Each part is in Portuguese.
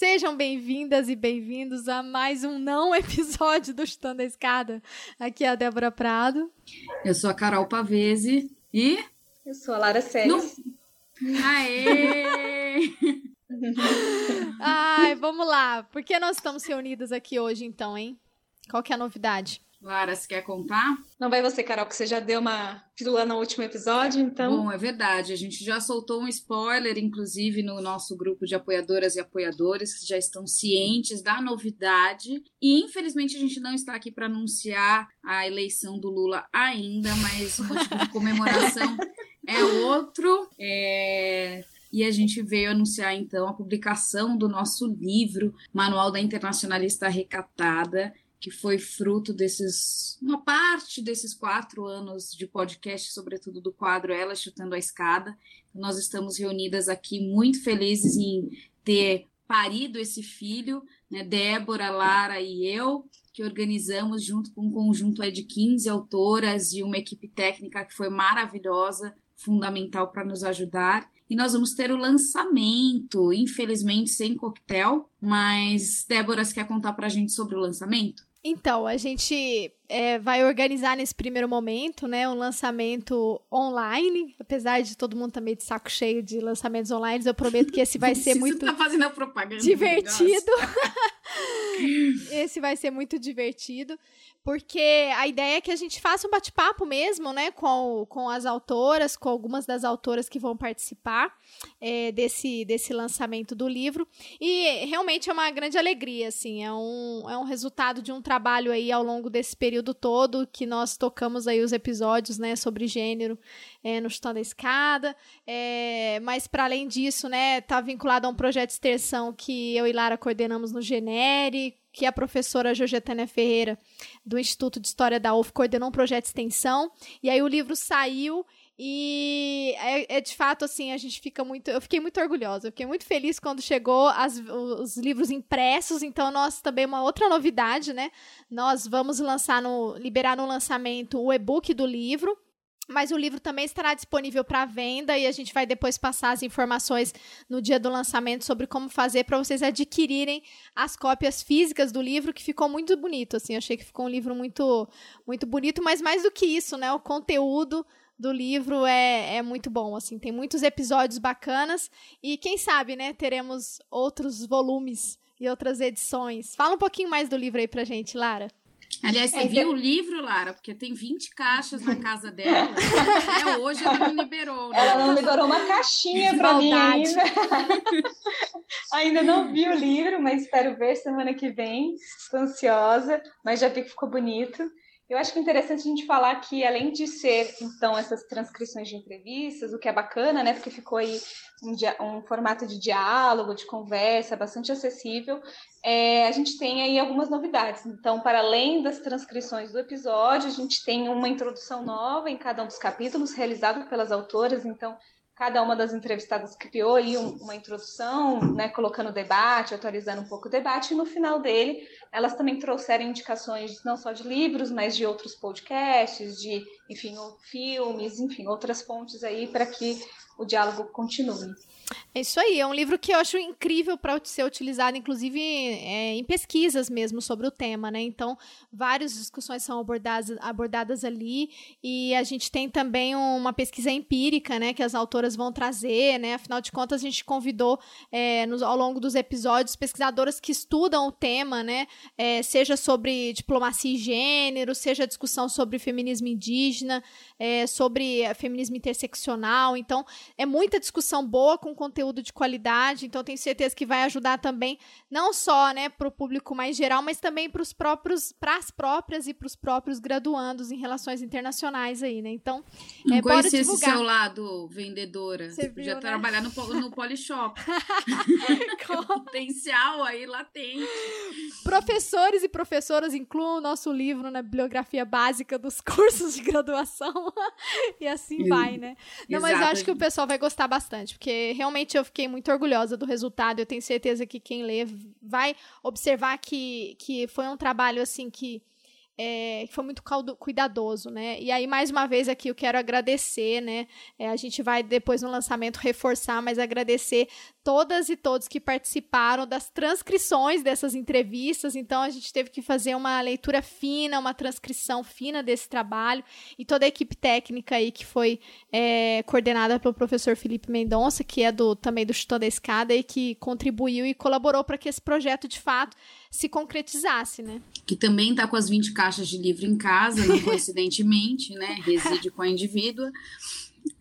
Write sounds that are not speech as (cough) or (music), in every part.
Sejam bem-vindas e bem-vindos a mais um não (laughs) episódio do Chutando a Escada. Aqui é a Débora Prado. Eu sou a Carol Pavese e. Eu sou a Lara Sérgio. No... Aê! (laughs) Ai, vamos lá. Por que nós estamos reunidas aqui hoje, então, hein? Qual que é a novidade? Lara, você quer contar? Não vai você, Carol, que você já deu uma pílula no último episódio, então. Bom, é verdade. A gente já soltou um spoiler, inclusive, no nosso grupo de apoiadoras e apoiadores, que já estão cientes da novidade. E, infelizmente, a gente não está aqui para anunciar a eleição do Lula ainda, mas o motivo de comemoração é outro. É... E a gente veio anunciar então a publicação do nosso livro, Manual da Internacionalista Recatada, que foi fruto desses, uma parte desses quatro anos de podcast, sobretudo do quadro Ela Chutando a Escada. Nós estamos reunidas aqui muito felizes em ter parido esse filho, né, Débora, Lara e eu, que organizamos junto com um conjunto de 15 autoras e uma equipe técnica que foi maravilhosa, fundamental para nos ajudar. E nós vamos ter o lançamento, infelizmente sem coquetel, mas Débora, você quer contar para a gente sobre o lançamento? Então, a gente é, vai organizar nesse primeiro momento, né, um lançamento online. Apesar de todo mundo também tá de saco cheio de lançamentos online, eu prometo que esse vai (laughs) ser muito tá fazendo a propaganda divertido. (laughs) (laughs) esse vai ser muito divertido porque a ideia é que a gente faça um bate-papo mesmo, né, com, com as autoras, com algumas das autoras que vão participar é, desse, desse lançamento do livro. E realmente é uma grande alegria, assim, é um, é um resultado de um trabalho aí ao longo desse período todo que nós tocamos aí os episódios, né, sobre gênero é, no Chutando a Escada. É, mas, para além disso, né, tá vinculado a um projeto de extensão que eu e Lara coordenamos no Que a professora Georgetânia Ferreira, do Instituto de História da UF, coordenou um projeto de extensão, e aí o livro saiu e é, é, de fato assim, a gente fica muito. Eu fiquei muito orgulhosa, eu fiquei muito feliz quando chegou as, os livros impressos. Então, nós também uma outra novidade, né? Nós vamos lançar no. liberar no lançamento o e-book do livro mas o livro também estará disponível para venda e a gente vai depois passar as informações no dia do lançamento sobre como fazer para vocês adquirirem as cópias físicas do livro, que ficou muito bonito, assim, achei que ficou um livro muito muito bonito, mas mais do que isso, né, o conteúdo do livro é, é muito bom, assim, tem muitos episódios bacanas e quem sabe, né, teremos outros volumes e outras edições. Fala um pouquinho mais do livro aí pra gente, Lara. Aliás, você é, viu então... o livro, Lara? Porque tem 20 caixas na casa dela. Até hoje ela não liberou. Né? Ela não liberou uma caixinha para mim ainda. (laughs) ainda não vi o livro, mas espero ver semana que vem. Estou ansiosa, mas já vi que ficou bonito. Eu acho que é interessante a gente falar que, além de ser, então, essas transcrições de entrevistas, o que é bacana, né? Porque ficou aí um, um formato de diálogo, de conversa, bastante acessível, é, a gente tem aí algumas novidades. Então, para além das transcrições do episódio, a gente tem uma introdução nova em cada um dos capítulos, realizada pelas autoras. Então, cada uma das entrevistadas criou aí uma introdução, né, colocando debate, atualizando um pouco o debate, e no final dele elas também trouxeram indicações não só de livros, mas de outros podcasts, de, enfim, filmes, enfim, outras fontes aí para que o diálogo continue. É isso aí, é um livro que eu acho incrível para ser utilizado, inclusive é, em pesquisas mesmo sobre o tema, né? Então, várias discussões são abordadas, abordadas ali e a gente tem também uma pesquisa empírica, né? Que as autoras vão trazer, né? Afinal de contas, a gente convidou é, nos, ao longo dos episódios pesquisadoras que estudam o tema, né? É, seja sobre diplomacia e gênero, seja discussão sobre feminismo indígena, é, sobre feminismo interseccional. Então, é muita discussão boa com conteúdo de qualidade, então tenho certeza que vai ajudar também, não só né, para o público mais geral, mas também para os próprios, para as próprias e para os próprios graduandos em relações internacionais aí, né? Então, Não é, conheci esse seu lado vendedora. Você, podia viu, né? trabalhar no, no Polishop. (laughs) (laughs) Potencial aí latente. Professores e professoras incluam o nosso livro na bibliografia básica dos (laughs) cursos de graduação. e assim vai, né? Não, mas eu acho que o pessoal vai gostar bastante, porque realmente realmente eu fiquei muito orgulhosa do resultado. Eu tenho certeza que quem lê vai observar que, que foi um trabalho assim que é, que foi muito cuidadoso, né? E aí, mais uma vez aqui, eu quero agradecer, né? É, a gente vai depois no lançamento reforçar, mas agradecer todas e todos que participaram das transcrições dessas entrevistas. Então, a gente teve que fazer uma leitura fina, uma transcrição fina desse trabalho. E toda a equipe técnica aí que foi é, coordenada pelo professor Felipe Mendonça, que é do também do Chutão da Escada e que contribuiu e colaborou para que esse projeto, de fato, se concretizasse, né? Que também está com as 20 caixas de livro em casa, não coincidentemente, né? Reside com a indivídua.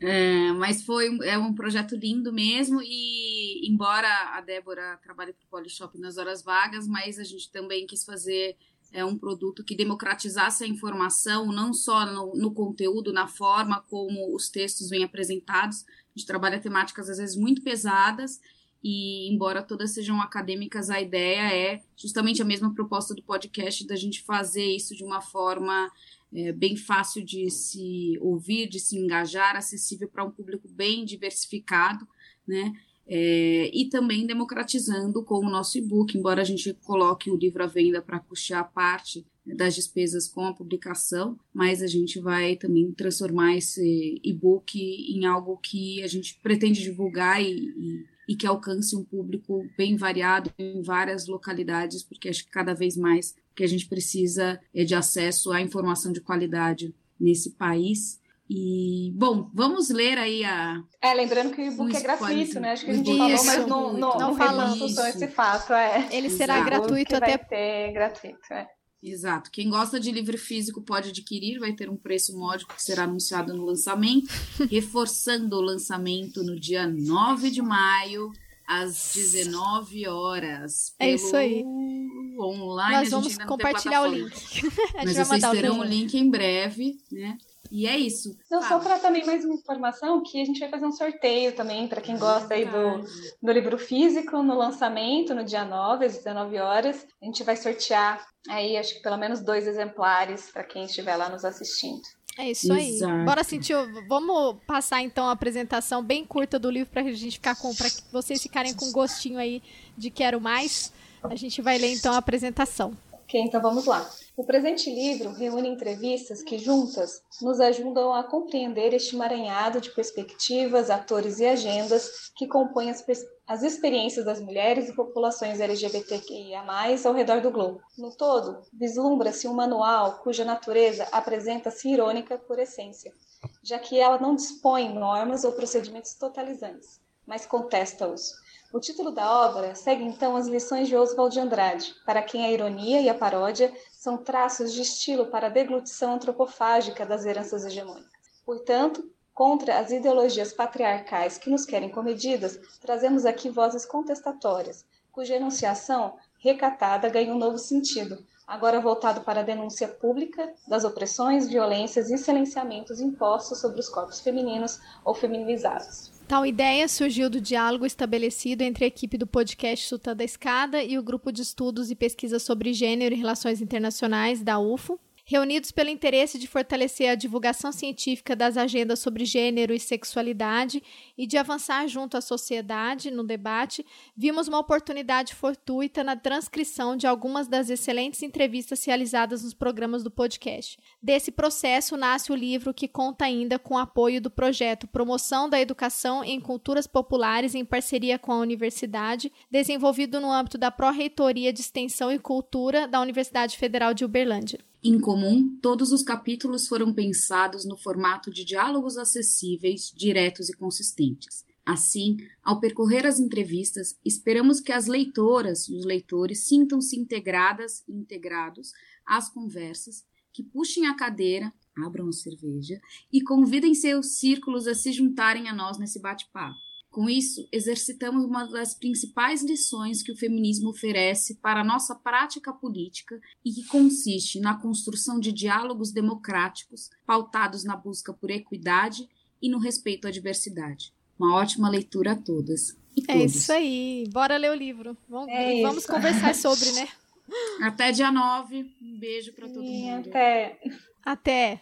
É, mas foi é um projeto lindo mesmo e embora a Débora trabalhe para o Polishop nas horas vagas, mas a gente também quis fazer é um produto que democratizasse a informação, não só no, no, conteúdo, na forma como os textos vêm apresentados. A gente trabalha temáticas às vezes muito pesadas e embora todas sejam acadêmicas, a ideia é justamente a mesma proposta do podcast da gente fazer isso de uma forma é, bem fácil de se ouvir, de se engajar, acessível para um público bem diversificado, né? É, e também democratizando com o nosso e-book, embora a gente coloque o livro à venda para custear parte das despesas com a publicação, mas a gente vai também transformar esse e-book em algo que a gente pretende divulgar e, e e que alcance um público bem variado em várias localidades, porque acho que cada vez mais que a gente precisa é de acesso à informação de qualidade nesse país. E, bom, vamos ler aí a. É, lembrando que o e-book é gratuito, né? Acho que a gente falou, mas não, não, não falamos sobre esse fato. É. Ele será Exato. gratuito até. Vai ter gratuito, é. Exato. Quem gosta de livro físico pode adquirir, vai ter um preço módico que será anunciado no lançamento, (laughs) reforçando o lançamento no dia 9 de maio, às 19 horas. É isso aí. Online. Nós vamos compartilhar o link. (laughs) Mas vocês terão o link em breve, né? E é isso. Não, só para também mais uma informação, que a gente vai fazer um sorteio também para quem gosta aí do, do livro físico no lançamento, no dia 9, às 19 horas. A gente vai sortear aí, acho que pelo menos dois exemplares para quem estiver lá nos assistindo. É isso aí. Exato. Bora sentir. Vamos passar então a apresentação bem curta do livro para a gente ficar com, para vocês ficarem com gostinho aí de quero mais. A gente vai ler então a apresentação. Ok, então vamos lá. O presente livro reúne entrevistas que, juntas, nos ajudam a compreender este emaranhado de perspectivas, atores e agendas que compõem as, as experiências das mulheres e populações LGBTQIA+, ao redor do globo. No todo, vislumbra-se um manual cuja natureza apresenta-se irônica por essência, já que ela não dispõe normas ou procedimentos totalizantes, mas contesta-os o título da obra segue então as lições de Oswald de Andrade, para quem a ironia e a paródia são traços de estilo para a deglutição antropofágica das heranças hegemônicas. Portanto, contra as ideologias patriarcais que nos querem comedidas, trazemos aqui vozes contestatórias, cuja enunciação recatada ganha um novo sentido, agora voltado para a denúncia pública das opressões, violências e silenciamentos impostos sobre os corpos femininos ou feminizados. Tal ideia surgiu do diálogo estabelecido entre a equipe do podcast Sultã da Escada e o grupo de estudos e pesquisa sobre gênero e relações internacionais da UFO, reunidos pelo interesse de fortalecer a divulgação científica das agendas sobre gênero e sexualidade e de avançar junto à sociedade no debate, vimos uma oportunidade fortuita na transcrição de algumas das excelentes entrevistas realizadas nos programas do podcast. Desse processo nasce o livro que conta ainda com o apoio do projeto Promoção da Educação em Culturas Populares em parceria com a Universidade, desenvolvido no âmbito da Pró-Reitoria de Extensão e Cultura da Universidade Federal de Uberlândia. Em comum, todos os capítulos foram pensados no formato de diálogos acessíveis, diretos e consistentes. Assim, ao percorrer as entrevistas, esperamos que as leitoras e os leitores sintam-se integradas e integrados às conversas, que puxem a cadeira, abram a cerveja e convidem seus círculos a se juntarem a nós nesse bate-papo. Com isso, exercitamos uma das principais lições que o feminismo oferece para a nossa prática política e que consiste na construção de diálogos democráticos pautados na busca por equidade e no respeito à diversidade. Uma ótima leitura a todas. é isso aí. Bora ler o livro. Vamos, é vamos conversar sobre, né? Até dia 9. Um beijo para todo e mundo. Até. Até.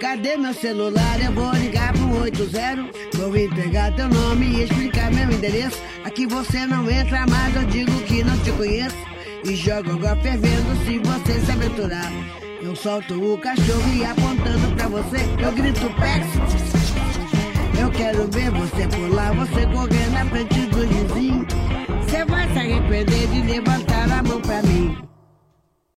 Cadê meu celular? Eu vou ligar pro 80. Vou entregar teu nome e explicar meu endereço. Aqui você não entra mais, eu digo que não te conheço. E jogo água fervendo se você se aventurar. Eu solto o cachorro e apontando pra você, eu grito pé. Eu quero ver você pular, você correr na frente do vizinho. Você vai se arrepender de levantar a mão pra mim.